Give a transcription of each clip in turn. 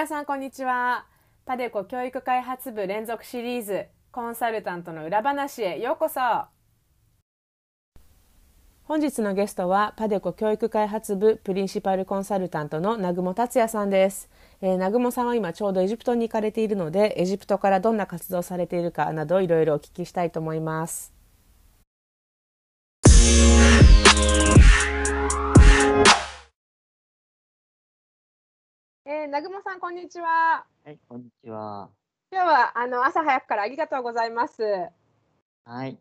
皆さんこんにちは。パデコ教育開発部連続シリーズコンサルタントの裏話へようこそ。本日のゲストはパデコ教育開発部プリンシパルコンサルタントの南雲達也さんです。えー、南雲さんは今ちょうどエジプトに行かれているので、エジプトからどんな活動されているかなどいろいろお聞きしたいと思います。えー、南雲さん、こんにちは。はい、こんにちは。今日はあの朝早くからありがとうございます。はい。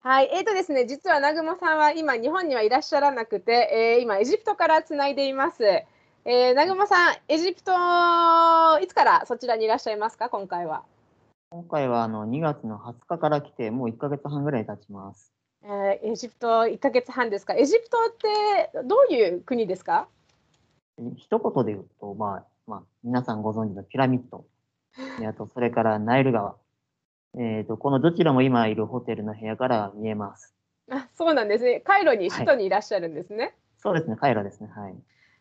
はい、えーとですね、実は南雲さんは今日本にはいらっしゃらなくて、えー、今エジプトからつないでいます。えー、南雲さん、エジプトいつからそちらにいらっしゃいますか、今回は？今回はあの2月の20日から来て、もう1か月半ぐらい経ちます。えー、エジプト1か月半ですか？エジプトってどういう国ですか？一言で言うと、まあ、まあ、皆さんご存知のピラミッド、あと、それからナイル川、えっ、ー、と、このどちらも今いるホテルの部屋から見えます。あ、そうなんですね。カイロに、首都にいらっしゃるんですね。はい、そうですね、カイロですね。はい。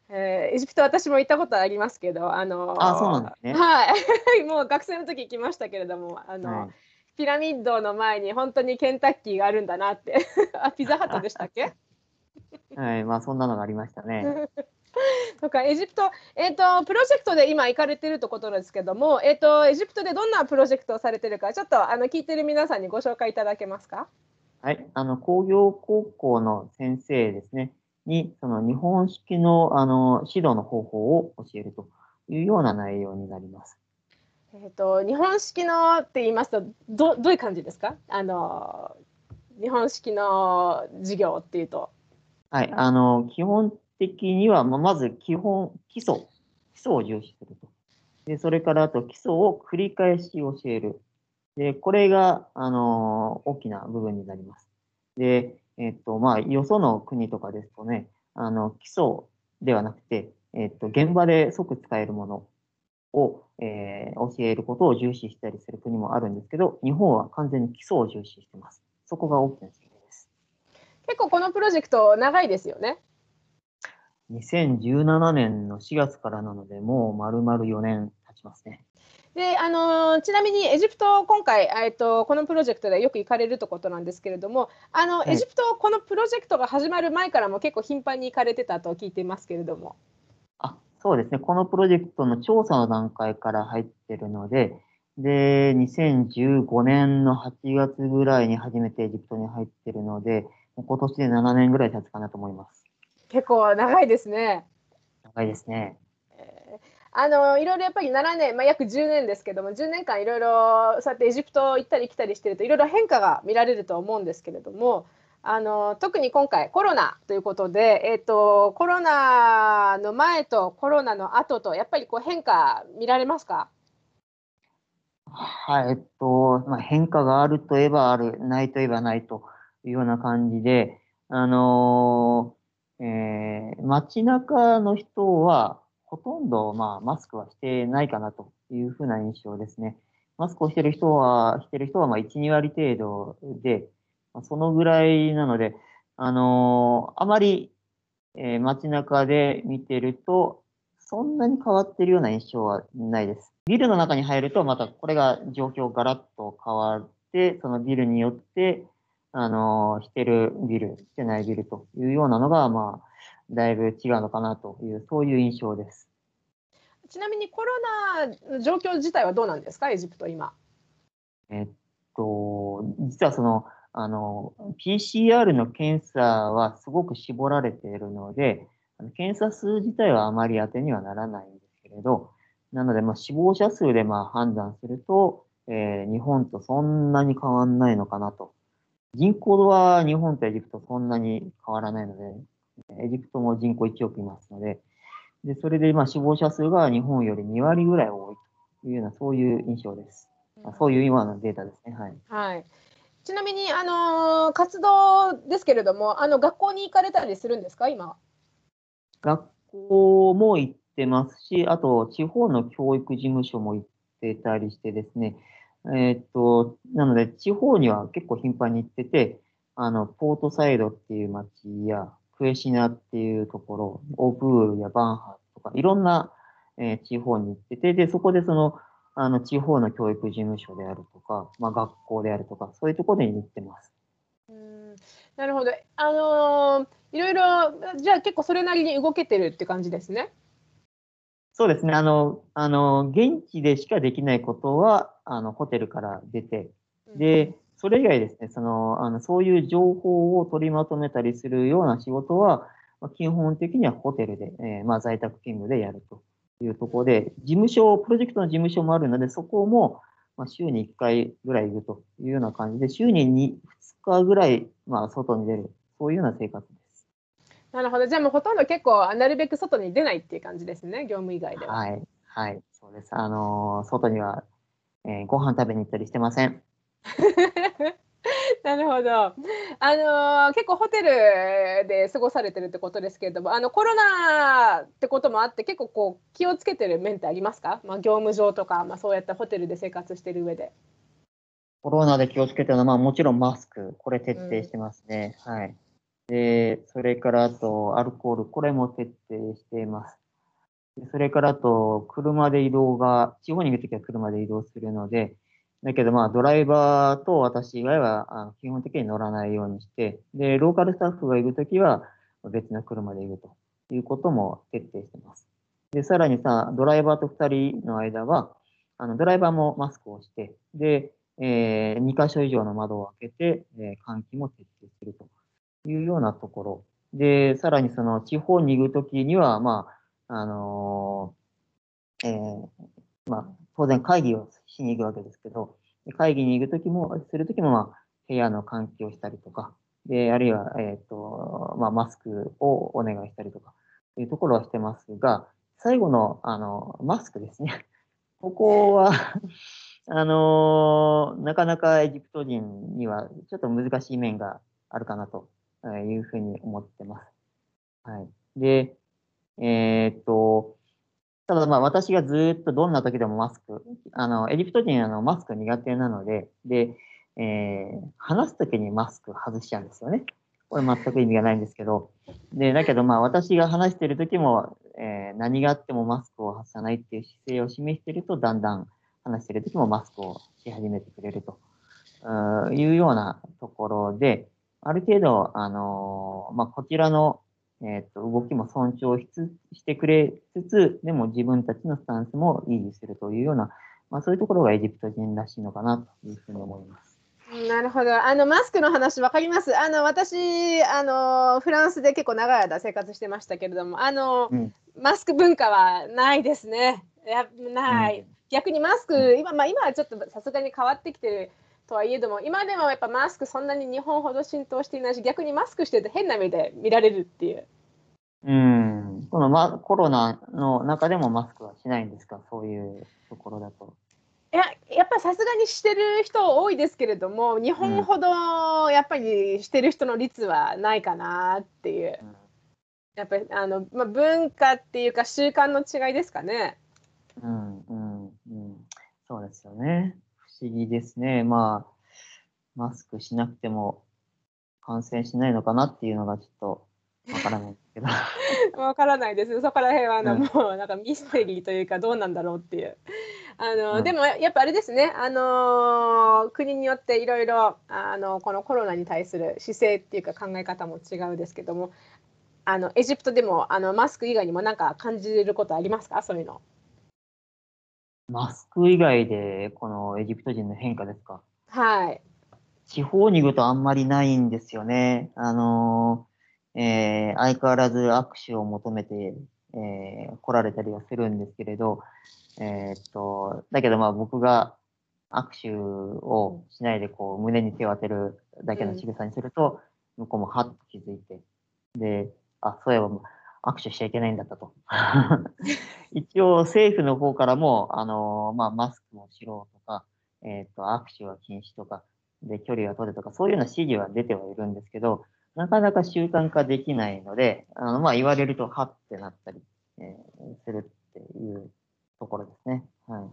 えー、エジプト私も行ったことありますけど、あのー、あ、そうなんですね。はい、もう学生の時行きましたけれども、あの、はい、ピラミッドの前に本当にケンタッキーがあるんだなって、あ、ピザハットでしたっけ？はい、まあそんなのがありましたね。とかエジプト、えーと、プロジェクトで今行かれてるってことなんですけども、えーと、エジプトでどんなプロジェクトをされてるかちょっとあの聞いてる皆さんにご紹介いただけますか？はいあの工業高校の先生ですねにその日本式のあの指導の方法を教えるというような内容になります。えーと、日本式のって言いますとどどういう感じですか？あの日本式の授業っていうと。はい、あの基本的には、まず基本、基礎、基礎を重視すると。で、それからあと基礎を繰り返し教える。で、これが、あの大きな部分になります。で、えっと、まあ、よその国とかですとね、あの、基礎ではなくて、えっと、現場で即使えるものを、えー、教えることを重視したりする国もあるんですけど、日本は完全に基礎を重視してます。そこが大きな違いです。結構このプロジェクト長いですよね。2017年の4月からなので、もう丸々4年経ちますね。であのちなみにエジプト、今回、えっと、このプロジェクトでよく行かれるということなんですけれども、あの、はい、エジプト、このプロジェクトが始まる前からも結構頻繁に行かれてたと聞いていますけれども。あそうですね、このプロジェクトの調査の段階から入ってるので、で、2015年の8月ぐらいに初めてエジプトに入ってるので、今年で7年ぐらい経つかなと思います。結構長いですね。長いですね。えー、あのいろいろやっぱり7年、まあ、約10年ですけども10年間いろいろそうやってエジプト行ったり来たりしてるといろいろ変化が見られると思うんですけれどもあの特に今回コロナということで、えーと、コロナの前とコロナの後とやっぱりこう変化見られますか？はい、えっと、まあ、変化があるといえばある、ないといえばないというような感じで、あのえー、街中の人は、ほとんど、まあ、マスクはしてないかなというふうな印象ですね。マスクをしてる人は、してる人は、まあ、1、2割程度で、まあ、そのぐらいなので、あのー、あまり、えー、街中で見てると、そんなに変わってるような印象はないです。ビルの中に入ると、またこれが状況ガラッと変わって、そのビルによって、あの、してるビル、してないビルというようなのが、まあ、だいぶ違うのかなという、そういう印象です。ちなみにコロナの状況自体はどうなんですか、エジプト、今。えっと、実はその、あの、PCR の検査はすごく絞られているので、検査数自体はあまり当てにはならないんですけれど、なので、まあ、死亡者数でまあ判断すると、えー、日本とそんなに変わんないのかなと人口は日本とエジプトそんなに変わらないので、エジプトも人口1億いますので、で、それで今死亡者数が日本より2割ぐらい多いというような、そういう印象です。あそういう今のデータですね。はい。はい。ちなみに、あのー活動ですけれども、あの学校に行かれたりするんですか、今。学校も行ってますし、あと地方の教育事務所も行ってたりしてですね、えーっと、なので地方には結構頻繁に行ってて、あの、ポートサイドっていう街や、クエシナっていうところ、オープールやバンハとか、いろんな、えー地方に行ってて、で、そこでその、あの、地方の教育事務所であるとか、まあ、学校であるとか、そういうところに行ってます。うんなるほど。あのーいろいろ、じゃあ結構それなりに動けてるって感じですね。そうですね。あの、あの、現地でしかできないことは、あの、ホテルから出て、で、それ以外ですね、その、あの、そういう情報を取りまとめたりするような仕事は、まあ基本的にはホテルで、えーまあ、在宅勤務でやるというところで、事務所、プロジェクトの事務所もあるので、そこも、まあ、週に1回ぐらい行くというような感じで、週に 2, 2日ぐらい、まあ、外に出る、そういうような生活です。なるほど。じゃあもうほとんど結構なるべく外に出ないっていう感じですね、業務以外では。はい。はい。そうです。あのー外には、えーご飯食べに行ったりしてません。なるほど。あのー結構ホテルで過ごされてるってことですけれども、あのコロナってこともあって結構こう気をつけてる面ってありますか？まあ業務上とか、まあそうやってホテルで生活してる上で。コロナで気をつけてるのは、まあもちろんマスク、これ徹底してますね。はい。で、それからあと、アルコール、これも徹底しています。でそれからあと、車で移動が、地方に行くときは車で移動するので、だけどまあドライバーと私以外は基本的に乗らないようにして、で、ローカルスタッフが行くときは別の車で行くということも徹底しています。で、さらにさ、ドライバーと2人の間は、あの、ドライバーもマスクをして、で、えー、2箇所以上の窓を開けて、えー換気も徹底するというようなところ。で、さらにその地方に行くときには、まあ、あのーえーまあ、当然会議をしに行くわけですけど、会議に行くときも、するときも、まあ、部屋の換気をしたりとか、で、あるいは、えっ、と、まあ、マスクをお願いしたりとか、というところはしてますが、最後の、あの、マスクですね。ここは、あのーなかなかエジプト人にはちょっと難しい面があるかなというふうに思ってます。はい。で、えーっと、ただまあ私がずっとどんな時でもマスク、あの、エジプト人あのマスク苦手なので、で、えー話す時にマスク外しちゃうんですよね。これ全く意味がないんですけど、で、だけどまあ私が話している時も、えー何があってもマスクを外さないっていう姿勢を示していると、だんだん話している時もマスクをし始めてくれるとういうようなところで、ある程度、あのーまあ、こちらの、えーっと動きも尊重しつしてくれつつ、でも自分たちのスタンスも維持するというような、まあ、そういうところがエジプト人らしいのかなというふうに思います。なるほど。あのマスクの話わかります？あの私あのフランスで結構長い間生活してましたけれども、あの、うんマスク文化はないですね。やない。逆にマスク今まあ今はちょっとさすがに変わってきてるとはいえども、今でもやっぱマスクそんなに日本ほど浸透していないし、逆にマスクしてると変な目で見られるっていう。うん。この、ま、コロナの中でもマスクはしないんですか？そういうところだと。いややっぱさすがにしてる人多いですけれども、日本ほどやっぱりしてる人の率はないかなっていう。うんやっぱりあの、まあ、文化っていうか習慣の違いですかね。うん、うん、うん。そうですよね。不思議ですね。まあ、マスクしなくても感染しないのかなっていうのがちょっとわからないんですけど。わからないです。そこら辺はあの、うんもうなんかミステリーというかどうなんだろうっていう。あの、うんでもやっぱあれですね。あの国によっていろいろあのこのコロナに対する姿勢っていうか考え方も違うですけども、あのエジプトでもあのマスク以外にもなんか感じることありますか？そういうの。マスク以外でこのエジプト人の変化ですか？はい。地方に行くとあんまりないんですよね。あのーえー相変わらず握手を求めて、えー来られたりはするんですけれど、えーっと、だけどまあ僕が握手をしないでこう胸に手を当てるだけの仕草にすると、向こうもはっと気づいて、で、あ、そういえば、握手しちゃいけないんだったと。一応政府の方からも、あの、まあ、マスクもしろとか、えっ、と、握手は禁止とか、で、距離は取れとか、そういうような指示は出てはいるんですけど、なかなか習慣化できないので、あの、まあ、言われると、はってなったり、えー、するっていうところですね。はい。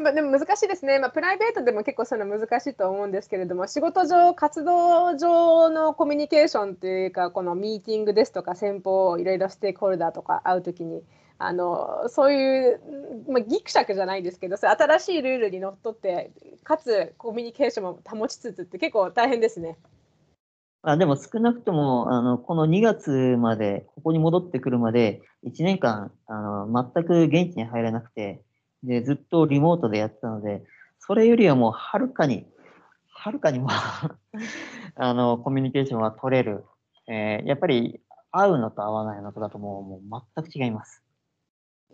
まあ、でも難しいですね、まあ、プライベートでも結構その難しいと思うんですけれども仕事上活動上のコミュニケーションというかこのミーティングですとか先方いろいろステークホルダーとか会う時にあのそういう、まあ、ギクシャクじゃないですけどそ新しいルールにのっとってかつコミュニケーションも保ちつつって結構大変ですね。あでも少なくともあのこの2月までここに戻ってくるまで1年間あの全く現地に入らなくてで、ずっとリモートでやってたので、それよりはもうはるかに、はるかにも あの、コミュニケーションは取れる。えー、やっぱり会うのと会わないのとだともうもう全く違います。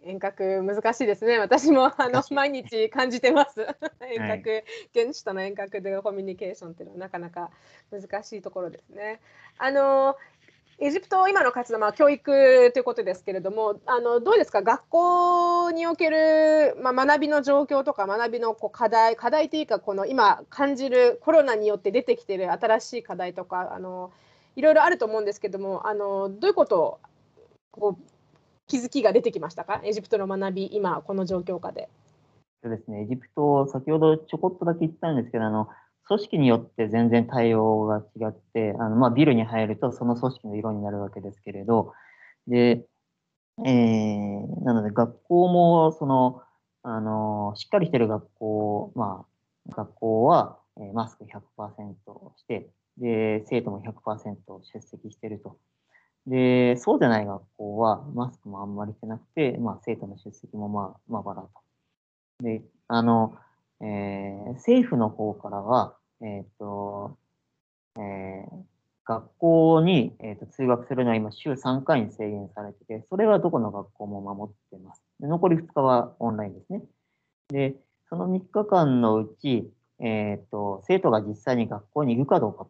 遠隔難しいですね。私もあの毎日感じてます。遠隔、はい、現地との遠隔でのコミュニケーションっていうのはなかなか難しいところですね。あのエジプト今の活動は教育ということですけれどもあのどうですか？学校における、まあ、学びの状況とか学びのこう課題課題というかこの今感じるコロナによって出てきている新しい課題とかあのいろいろあると思うんですけどもあのどういうことをこう気づきが出てきましたか？エジプトの学び今この状況下で。そうですね。エジプト先ほどちょこっとだけ言ったんですけどあの組織によって全然対応が違って、あの、まあ、ビルに入るとその組織の色になるわけですけれど、で、えー、なので学校も、その、あの、しっかりしてる学校、まあ、学校は、え、マスク100%して、で、生徒も100%出席してると。で、そうでない学校は、マスクもあんまりしてなくて、まあ、生徒の出席もまあ、まあ、バラと。で、あの、えー、政府の方からは、えっ、ー、と、えー、学校に、えーと、通学するのは今週3回に制限されてて、それはどこの学校も守ってます。で残り2日はオンラインですね。で、その3日間のうち、えっ、ー、と、生徒が実際に学校に行くかどうか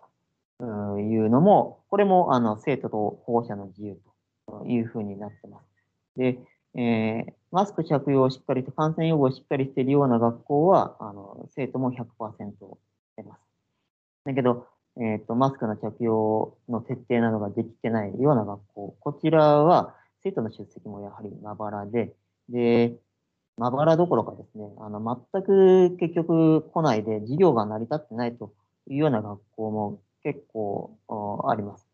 というのも、これもあの生徒と保護者の自由というふうになってます。で、えー、マスク着用をしっかりと、感染予防をしっかりしているような学校は、あの生徒も100%してます。だけど、えっ、ー、と、マスクの着用の徹底などができてないような学校、こちらは生徒の出席もやはりまばらで、で、まばらどころかですね、あの、全く結局来ないで授業が成り立ってないというような学校も結構あります。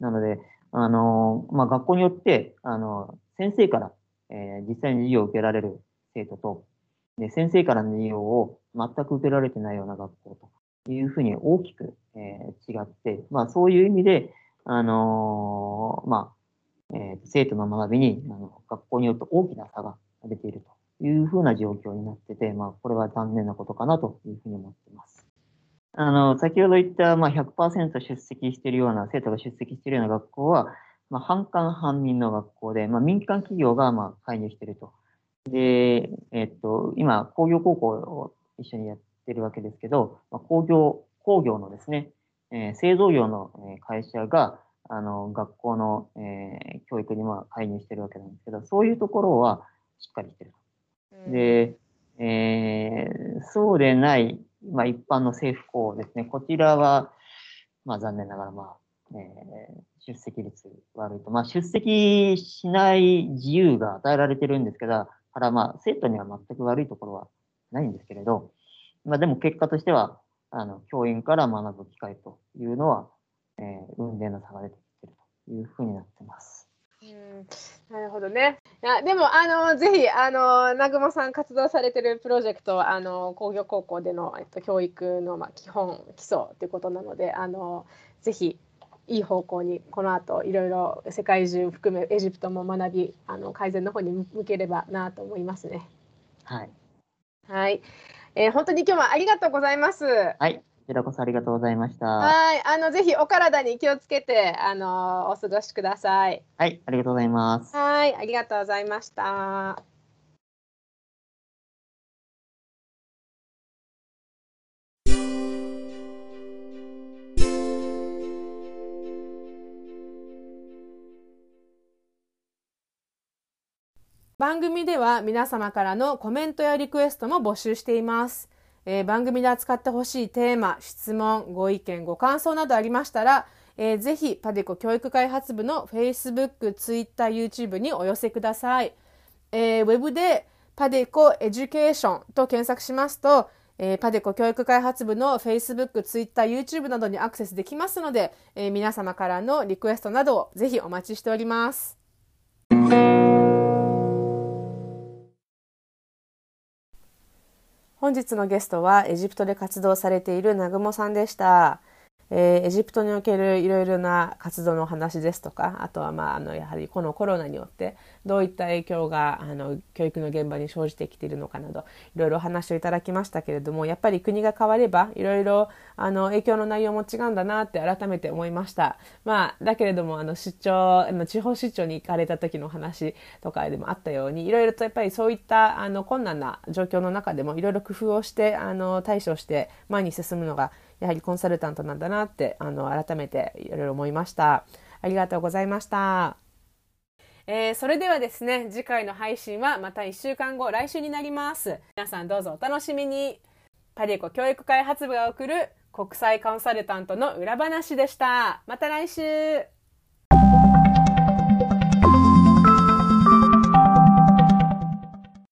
なので、あの、まあ、学校によって、あの、先生からえー、実際に授業を受けられる生徒と、で先生からの授業を全く受けられてないような学校というふうに大きく、えー、違って、まあ、そういう意味で、あのー、まあえー、生徒の学びにあの学校によって大きな差が出ているというふうな状況になってて、まあ、これは残念なことかなというふうに思っています。あの、先ほど言った、まあ100%出席しているような、生徒が出席しているような学校は、まあ、半官半民の学校で、まあ、民間企業がまあ介入していると。で、えっと、今、工業高校を一緒にやってるわけですけど、まあ、工業、工業のですね、えー、製造業の会社が、あの、学校の、えー、教育にまあ介入してるわけなんですけど、そういうところはしっかりしてると。で、えー、そうでない、まあ、一般の政府校ですね、こちらは、まあ、残念ながら、まあ、えー、出席率悪いと。まあ、出席しない自由が与えられてるんですけど、からまあ、生徒には全く悪いところはないんですけれど、まあ、でも結果としては、あの、教員から学ぶ機会というのは、えー、運命の差が出てきてるというふうになってます。うんなるほどね。いやでもあのぜひあの南雲さん活動されてるプロジェクトあの工業高校でのえっと教育のまあ基本基礎ということなのであのぜひいい方向にこの後いろいろ世界中含めエジプトも学びあの改善の方に向ければなと思いますね。はい。はい。えー、本当に今日はありがとうございます。はい。こちらこそありがとうございました。はい。あのぜひお体に気をつけてあのお過ごしください。はい。ありがとうございます。はい。ありがとうございました。番組では皆様からのコメントやリクエストも募集しています。えー、番組で扱ってほしいテーマ、質問、ご意見、ご感想などありましたら、えー、ぜひパデコ教育開発部の Facebook、Twitter、YouTube にお寄せください。えー、ウェブでパデコエデュケーションと検索しますと、えー、パデコ教育開発部の Facebook、Twitter、YouTube などにアクセスできますので、えー、皆様からのリクエストなどをぜひお待ちしております。本日のゲストはエジプトで活動されている南雲さんでした。えー、エジプトにおけるいろいろな活動の話ですとかあとは、まあ、あのやはりこのコロナによってどういった影響があの教育の現場に生じてきているのかなどいろいろお話をいただきましたけれどもやっぱり国が変わればいろいろあの影響の内容も違うんだなって改めて思いました。まあ、だけれどもあの出張地方出張に行かれた時の話とかでもあったようにいろいろとやっぱりそういったあの困難な状況の中でもいろいろ工夫をしてあの対処して前に進むのがやはりコンサルタントなんだなってあの改めていろいろ思いました。ありがとうございました。えー、それではですね、次回の配信はまた1週間後、来週になります。皆さんどうぞお楽しみに。パリエコ教育開発部が送る国際コンサルタントの裏話でした。また来週